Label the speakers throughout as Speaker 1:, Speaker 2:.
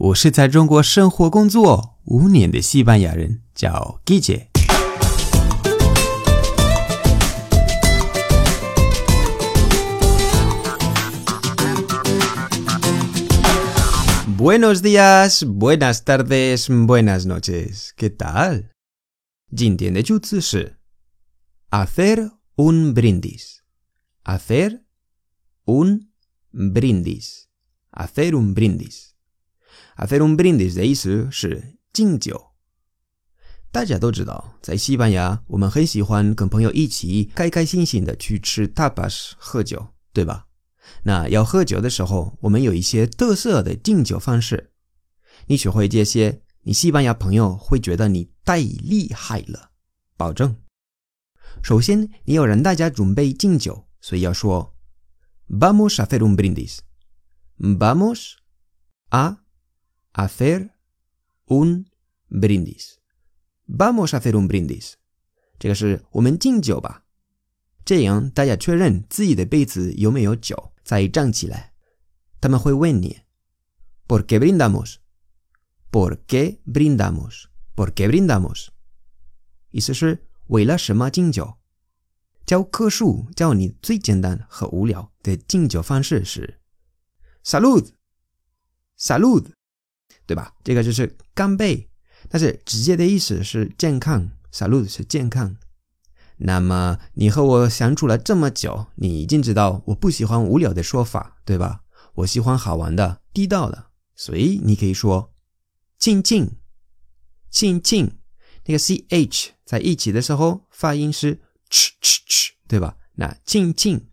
Speaker 1: 我是在中国生活工作五年的西班牙人，叫 Guille。Buenos días, buenas tardes, buenas noches. ¿Qué tal? 今天的句子是 hacer un brindis. Hacer un brindis. Hacer un brindis. Hacer un brindis 的意思是敬酒。大家都知道，在西班牙，我们很喜欢跟朋友一起开开心心的去吃 tapas 喝酒，对吧？那要喝酒的时候，我们有一些特色的敬酒方式。你学会这些，你西班牙朋友会觉得你太厉害了，保证。首先，你要让大家准备敬酒，所以要说 “Vamos a hacer un brindis”。Vamos a hacer un brindis. Vamos a hacer un brindis. 这个是我们敬酒吧，这样大家确认自己的杯子有没有酒，再站起来。他们会问你：“¿Por qué brindamos? ¿Por qué brindamos? ¿Por qué brindamos？” 意思是为了什么敬酒？教科书教你最简单和无聊的敬酒方式是 “salud”，“salud”， 对吧？这个就是干杯，但是直接的意思是健康，“salud” 是健康。那么你和我相处了这么久，你已经知道我不喜欢无聊的说法，对吧？我喜欢好玩的、地道的，所以你可以说“静静，静静”，那个 “ch” 在一起的时候发音是 “ch ch ch”，对吧？那“静静”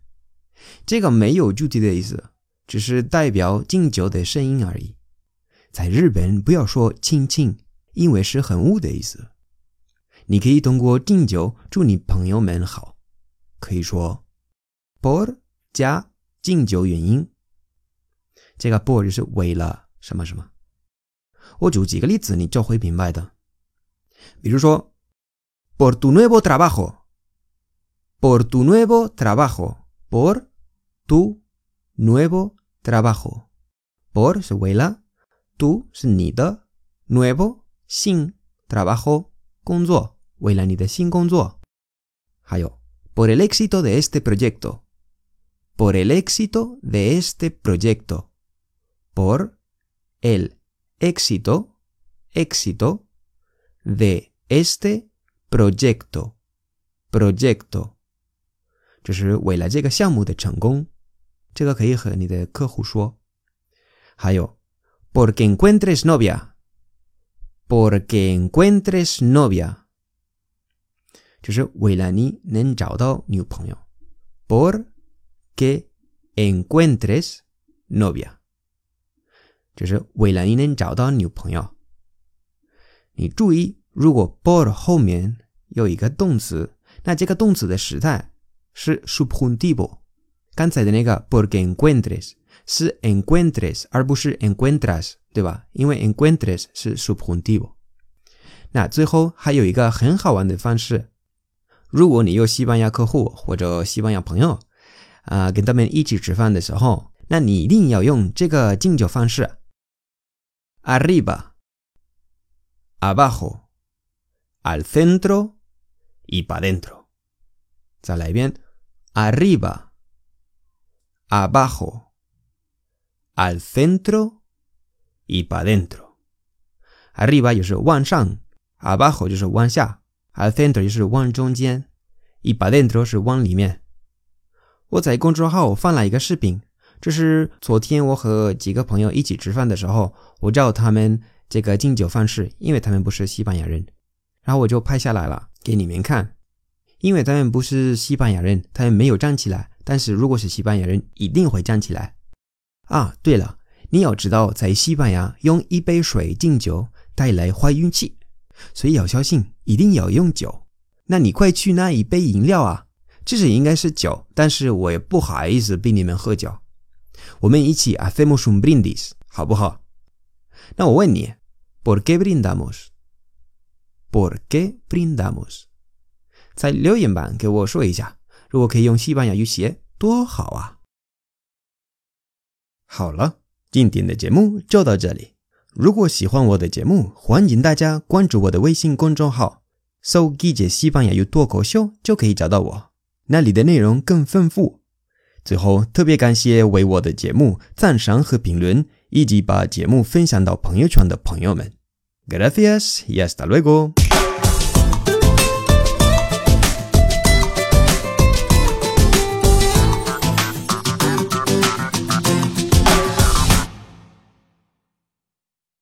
Speaker 1: 这个没有具体的意思，只是代表敬酒的声音而已。在日本不要说“亲亲”，因为是很污的意思。你可以通过敬酒祝你朋友们好，可以说 “por” 加敬酒原因。这个 “por” 就是为了什么什么。我举几个例子，你就会明白的。比如说，“por tu nuevo trabajo”，“por tu nuevo trabajo”，“por tu nuevo trabajo”，“por” 是为了 ，“tu” 是你的，“nuevo” 新，“trabajo” 工作。为了你的新工作。还有，por el éxito de este proyecto，por el éxito de este proyecto，por el éxito éxito de este proyecto，proyecto，就是为了这个项目的成功。这个可以和你的客户说。还有 ，porque encuentres novia，porque encuentres novia。就是为了你能找到女朋友，por que encuentres novia，就是为了你能找到女朋友。你注意，如果 por 后面有一个动词，那这个动词的时态是 subjuntivo。刚才的那个 por que encuentres 是 encuentres 而不是 encuentras，对吧？因为 encuentres 是 subjuntivo。那最后还有一个很好玩的方式。如果你有西班牙客户或者西班牙朋友，啊，跟他们一起吃饭的时候，那你一定要用这个敬酒方式：arriba、abajo、al centro y para dentro。再来一遍：arriba、abajo、al centro y para dentro。arriba 就是往上，abajo 就是往下。al centro 就是往中间，y para dentro 是往里面。我在公众号放了一个视频，这是昨天我和几个朋友一起吃饭的时候，我教他们这个敬酒方式，因为他们不是西班牙人，然后我就拍下来了给你们看。因为他们不是西班牙人，他们没有站起来，但是如果是西班牙人，一定会站起来。啊，对了，你要知道，在西班牙用一杯水敬酒带来坏运气。所以要小心，一定要用酒。那你快去拿一杯饮料啊！这是应该是酒，但是我也不好意思逼你们喝酒。我们一起 hacemos un brindis，好不好？那我问你，¿por qué brindamos？¿por qué brindamos？在留言板给我说一下，如果可以用西班牙语写，多好啊！好了，今天的节目就到这里。如果喜欢我的节目，欢迎大家关注我的微信公众号，搜“季节西班牙语脱口秀”就可以找到我，那里的内容更丰富。最后，特别感谢为我的节目赞赏和评论，以及把节目分享到朋友圈的朋友们。Gracias y hasta luego。